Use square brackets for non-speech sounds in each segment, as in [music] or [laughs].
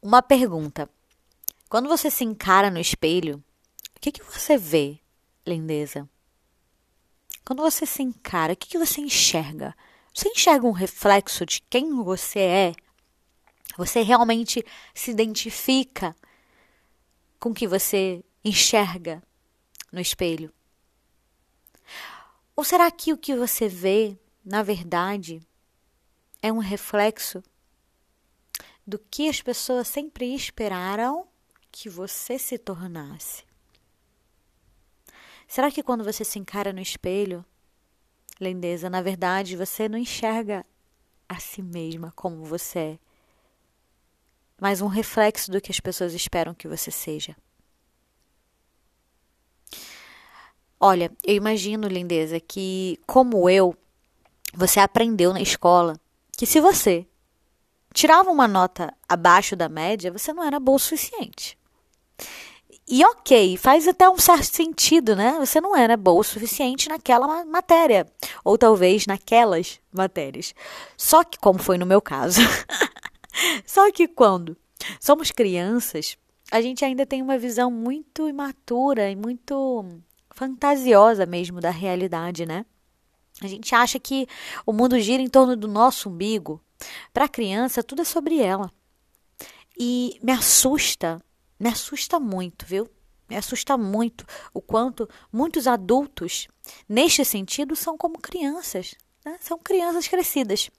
Uma pergunta. Quando você se encara no espelho, o que, que você vê, lindeza? Quando você se encara, o que, que você enxerga? Você enxerga um reflexo de quem você é? Você realmente se identifica com o que você enxerga no espelho? Ou será que o que você vê, na verdade, é um reflexo do que as pessoas sempre esperaram que você se tornasse? Será que quando você se encara no espelho, lindeza, na verdade você não enxerga a si mesma como você é, mas um reflexo do que as pessoas esperam que você seja? Olha, eu imagino, lindeza, que como eu, você aprendeu na escola que se você tirava uma nota abaixo da média, você não era boa o suficiente. E ok, faz até um certo sentido, né? Você não era boa o suficiente naquela matéria, ou talvez naquelas matérias. Só que, como foi no meu caso, [laughs] só que quando somos crianças, a gente ainda tem uma visão muito imatura e muito fantasiosa mesmo da realidade, né? A gente acha que o mundo gira em torno do nosso umbigo. Para a criança, tudo é sobre ela. E me assusta, me assusta muito, viu? Me assusta muito o quanto muitos adultos, neste sentido, são como crianças. Né? São crianças crescidas.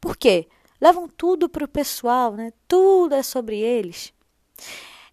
Por quê? Levam tudo para o pessoal, né? Tudo é sobre eles.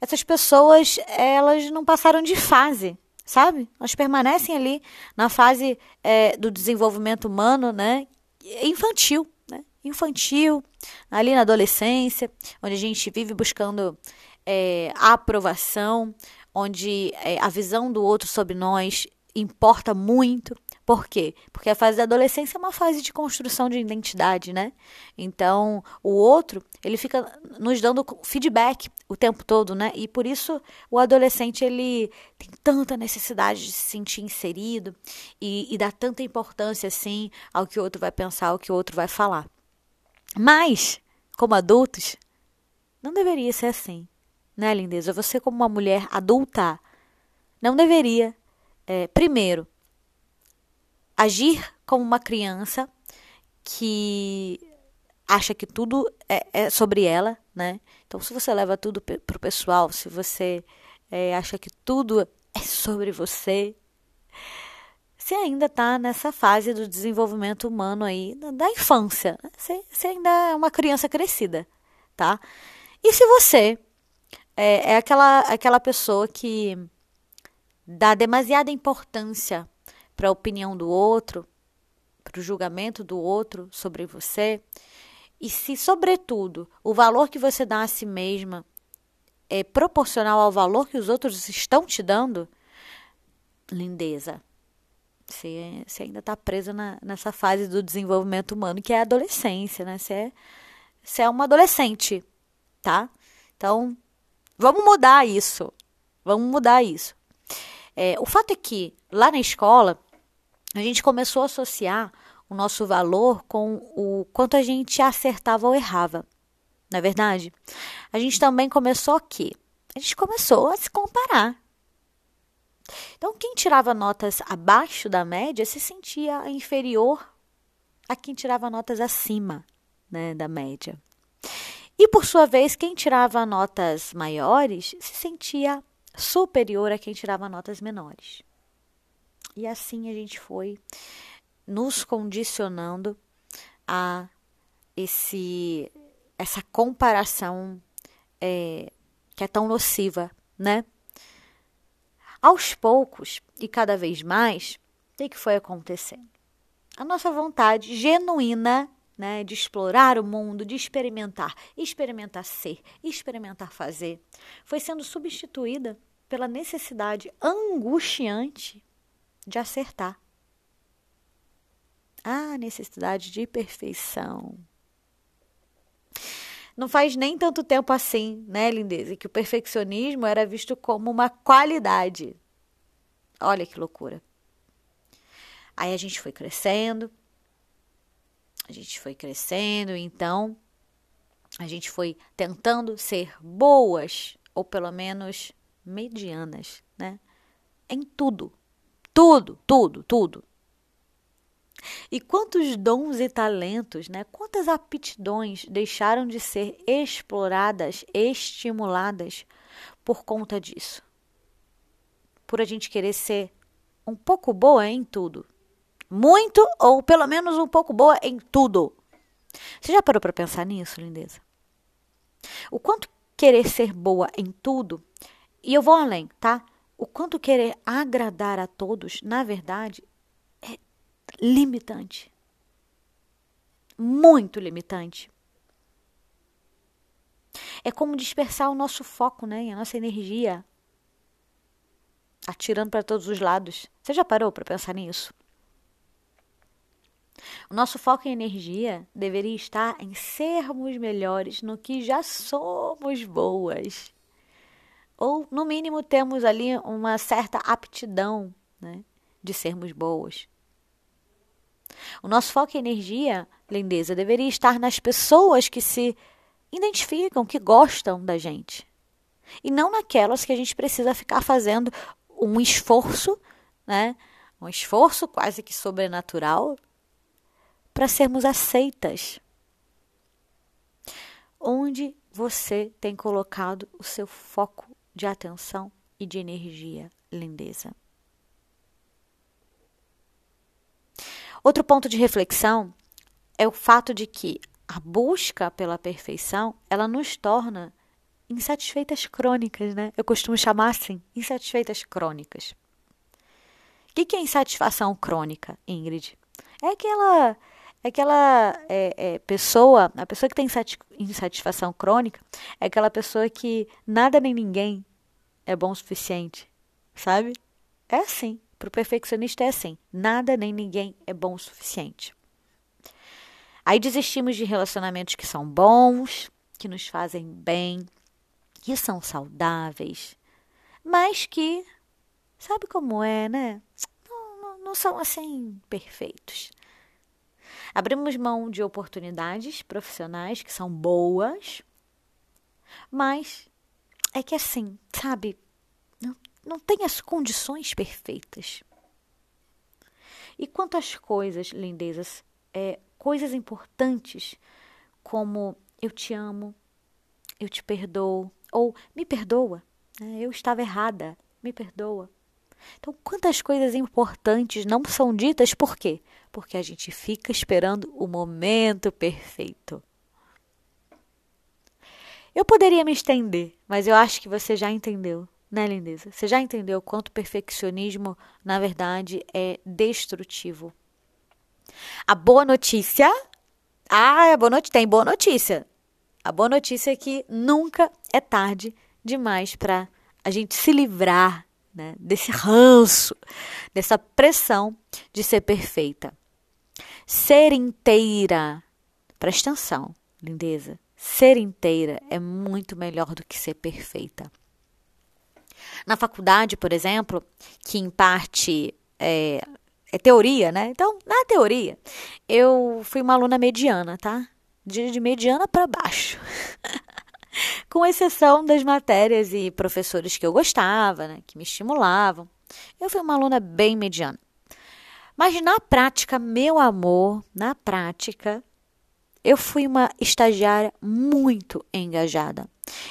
Essas pessoas, elas não passaram de fase sabe? Elas permanecem ali na fase é, do desenvolvimento humano, né? Infantil? Infantil, ali na adolescência, onde a gente vive buscando é, a aprovação, onde é, a visão do outro sobre nós importa muito. Por quê? Porque a fase da adolescência é uma fase de construção de identidade, né? Então, o outro, ele fica nos dando feedback o tempo todo, né? E por isso o adolescente, ele tem tanta necessidade de se sentir inserido e, e dá tanta importância, assim, ao que o outro vai pensar, ao que o outro vai falar. Mas, como adultos, não deveria ser assim, né, lindeza? Você, como uma mulher adulta, não deveria, é, primeiro, agir como uma criança que acha que tudo é, é sobre ela, né? Então, se você leva tudo para o pessoal, se você é, acha que tudo é sobre você, você ainda está nessa fase do desenvolvimento humano aí, da infância. Né? Você, você ainda é uma criança crescida, tá? E se você é, é aquela, aquela pessoa que dá demasiada importância para a opinião do outro, para o julgamento do outro sobre você, e se, sobretudo, o valor que você dá a si mesma é proporcional ao valor que os outros estão te dando, lindeza. Você, ainda está presa na, nessa fase do desenvolvimento humano, que é a adolescência, né? Você é, você é uma adolescente, tá? Então, vamos mudar isso. Vamos mudar isso. É, o fato é que, lá na escola, a gente começou a associar o nosso valor com o quanto a gente acertava ou errava. Não é verdade? A gente também começou aqui. A gente começou a se comparar. Então, quem tirava notas abaixo da média se sentia inferior a quem tirava notas acima né, da média. E, por sua vez, quem tirava notas maiores se sentia superior a quem tirava notas menores. E assim a gente foi nos condicionando a esse essa comparação é, que é tão nociva, né? Aos poucos e cada vez mais, o que foi acontecendo? A nossa vontade genuína né, de explorar o mundo, de experimentar, experimentar ser, experimentar fazer, foi sendo substituída pela necessidade angustiante de acertar. A necessidade de perfeição. Não faz nem tanto tempo assim, né, lindeza, que o perfeccionismo era visto como uma qualidade. Olha que loucura. Aí a gente foi crescendo, a gente foi crescendo, então a gente foi tentando ser boas, ou pelo menos medianas, né? Em tudo. Tudo, tudo, tudo. E quantos dons e talentos, né? Quantas aptidões deixaram de ser exploradas, estimuladas por conta disso? Por a gente querer ser um pouco boa em tudo. Muito ou pelo menos um pouco boa em tudo. Você já parou para pensar nisso, lindeza? O quanto querer ser boa em tudo, e eu vou além, tá? O quanto querer agradar a todos, na verdade, limitante. Muito limitante. É como dispersar o nosso foco, né? A nossa energia. Atirando para todos os lados. Você já parou para pensar nisso? O nosso foco e energia deveria estar em sermos melhores no que já somos boas. Ou, no mínimo, temos ali uma certa aptidão né, de sermos boas. O nosso foco e energia, lindeza, deveria estar nas pessoas que se identificam, que gostam da gente. E não naquelas que a gente precisa ficar fazendo um esforço, né? Um esforço quase que sobrenatural para sermos aceitas. Onde você tem colocado o seu foco de atenção e de energia, lindeza? Outro ponto de reflexão é o fato de que a busca pela perfeição, ela nos torna insatisfeitas crônicas, né? Eu costumo chamar assim, insatisfeitas crônicas. O que é insatisfação crônica, Ingrid? É aquela é aquela é, é, pessoa, a pessoa que tem insatisfação crônica, é aquela pessoa que nada nem ninguém é bom o suficiente, sabe? É assim. Para o perfeccionista é assim: nada nem ninguém é bom o suficiente. Aí desistimos de relacionamentos que são bons, que nos fazem bem, que são saudáveis, mas que, sabe como é, né? Não, não, não são assim perfeitos. Abrimos mão de oportunidades profissionais que são boas, mas é que assim, sabe, não, tem as condições perfeitas. E quantas coisas, lindezas, é, coisas importantes como eu te amo, eu te perdoo, ou me perdoa, né? eu estava errada, me perdoa. Então, quantas coisas importantes não são ditas por quê? Porque a gente fica esperando o momento perfeito. Eu poderia me estender, mas eu acho que você já entendeu, né, lindeza? Você já entendeu quanto perfeccionismo, na verdade, é destrutivo. A boa notícia. Ah, a boa notícia. Tem boa notícia. A boa notícia é que nunca é tarde demais para a gente se livrar né, desse ranço, dessa pressão de ser perfeita. Ser inteira, presta atenção, lindeza. Ser inteira é muito melhor do que ser perfeita. Na faculdade, por exemplo, que em parte é, é teoria, né? Então, na teoria, eu fui uma aluna mediana, tá? De, de mediana para baixo. [laughs] com exceção das matérias e professores que eu gostava, né, que me estimulavam. Eu fui uma aluna bem mediana. Mas na prática, meu amor, na prática, eu fui uma estagiária muito engajada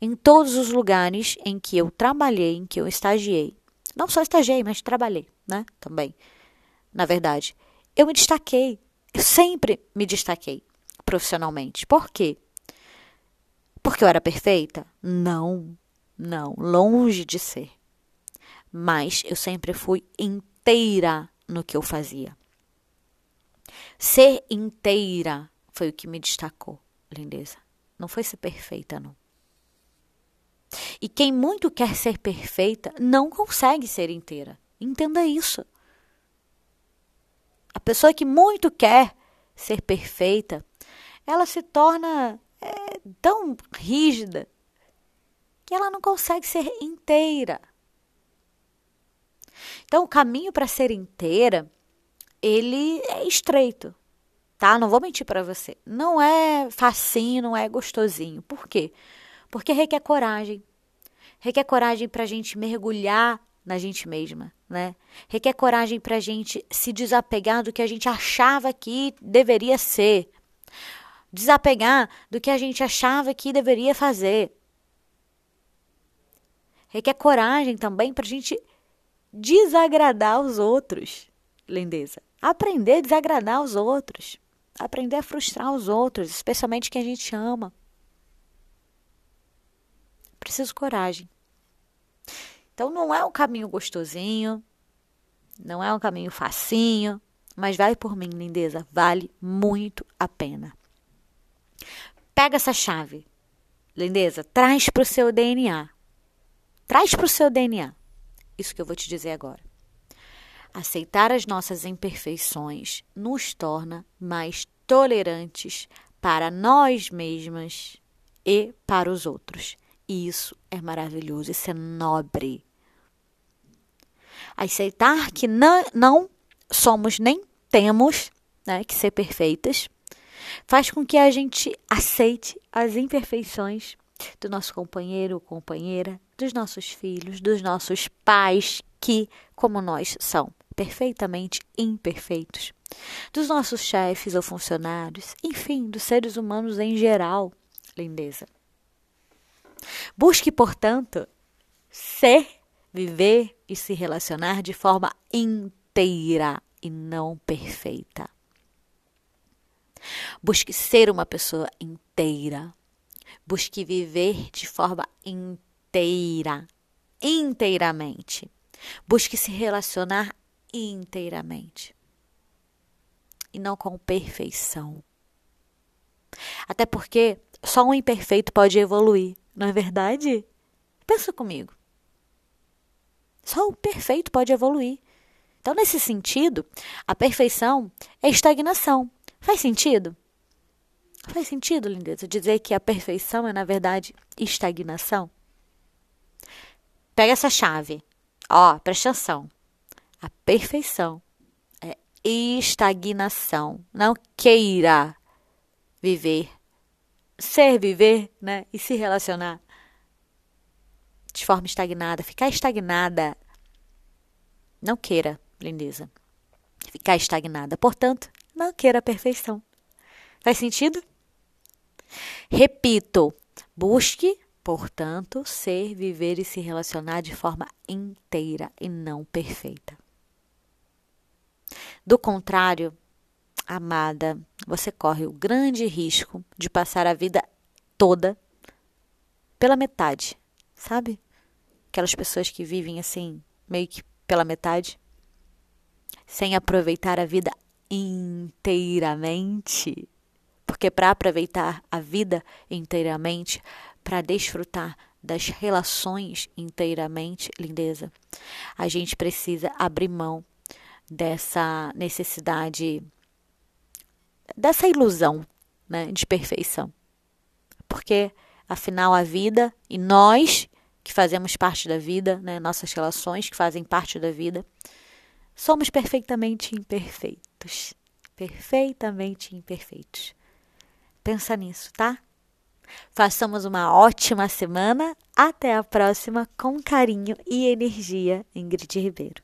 em todos os lugares em que eu trabalhei, em que eu estagiei. Não só estagiei, mas trabalhei, né? Também. Na verdade, eu me destaquei. Eu sempre me destaquei profissionalmente. Por quê? Porque eu era perfeita? Não, não, longe de ser. Mas eu sempre fui inteira no que eu fazia. Ser inteira foi o que me destacou, lindeza. Não foi ser perfeita, não. E quem muito quer ser perfeita não consegue ser inteira. Entenda isso. A pessoa que muito quer ser perfeita, ela se torna é tão rígida que ela não consegue ser inteira. Então, o caminho para ser inteira, ele é estreito. Tá? Não vou mentir para você. Não é facinho, não é gostosinho. Por quê? Porque requer coragem. Requer coragem para a gente mergulhar na gente mesma, né? Requer coragem para a gente se desapegar do que a gente achava que deveria ser. Desapegar do que a gente achava que deveria fazer. Requer coragem também para a gente desagradar os outros, lindeza. Aprender a desagradar os outros. Aprender a frustrar os outros, especialmente quem a gente ama. Preciso coragem. Então não é um caminho gostosinho, não é um caminho facinho, mas vai por mim, lindeza, vale muito a pena. Pega essa chave, lindeza, traz para o seu DNA. Traz para o seu DNA. Isso que eu vou te dizer agora. Aceitar as nossas imperfeições nos torna mais tolerantes para nós mesmas e para os outros. E isso é maravilhoso, isso é nobre. Aceitar que não, não somos nem temos né, que ser perfeitas faz com que a gente aceite as imperfeições do nosso companheiro ou companheira, dos nossos filhos, dos nossos pais, que, como nós, são perfeitamente imperfeitos, dos nossos chefes ou funcionários, enfim, dos seres humanos em geral, lindeza. Busque, portanto, ser, viver e se relacionar de forma inteira e não perfeita. Busque ser uma pessoa inteira. Busque viver de forma inteira, inteiramente. Busque se relacionar inteiramente e não com perfeição. Até porque só um imperfeito pode evoluir. Não é verdade? Pensa comigo. Só o perfeito pode evoluir. Então, nesse sentido, a perfeição é estagnação. Faz sentido? Faz sentido, lindeza, dizer que a perfeição é, na verdade, estagnação? Pega essa chave. Ó, presta atenção. A perfeição é estagnação. Não queira viver ser, viver, né? E se relacionar de forma estagnada, ficar estagnada. Não queira, lindeza. Ficar estagnada. Portanto, não queira a perfeição. Faz sentido? Repito, busque, portanto, ser, viver e se relacionar de forma inteira e não perfeita. Do contrário, amada, você corre o grande risco de passar a vida toda pela metade, sabe? Aquelas pessoas que vivem assim, meio que pela metade, sem aproveitar a vida inteiramente. Porque para aproveitar a vida inteiramente, para desfrutar das relações inteiramente, lindeza, a gente precisa abrir mão dessa necessidade dessa ilusão né, de perfeição. Porque, afinal, a vida e nós que fazemos parte da vida, né, nossas relações que fazem parte da vida, somos perfeitamente imperfeitos. Perfeitamente imperfeitos. Pensa nisso, tá? Façamos uma ótima semana. Até a próxima, com carinho e energia, Ingrid Ribeiro.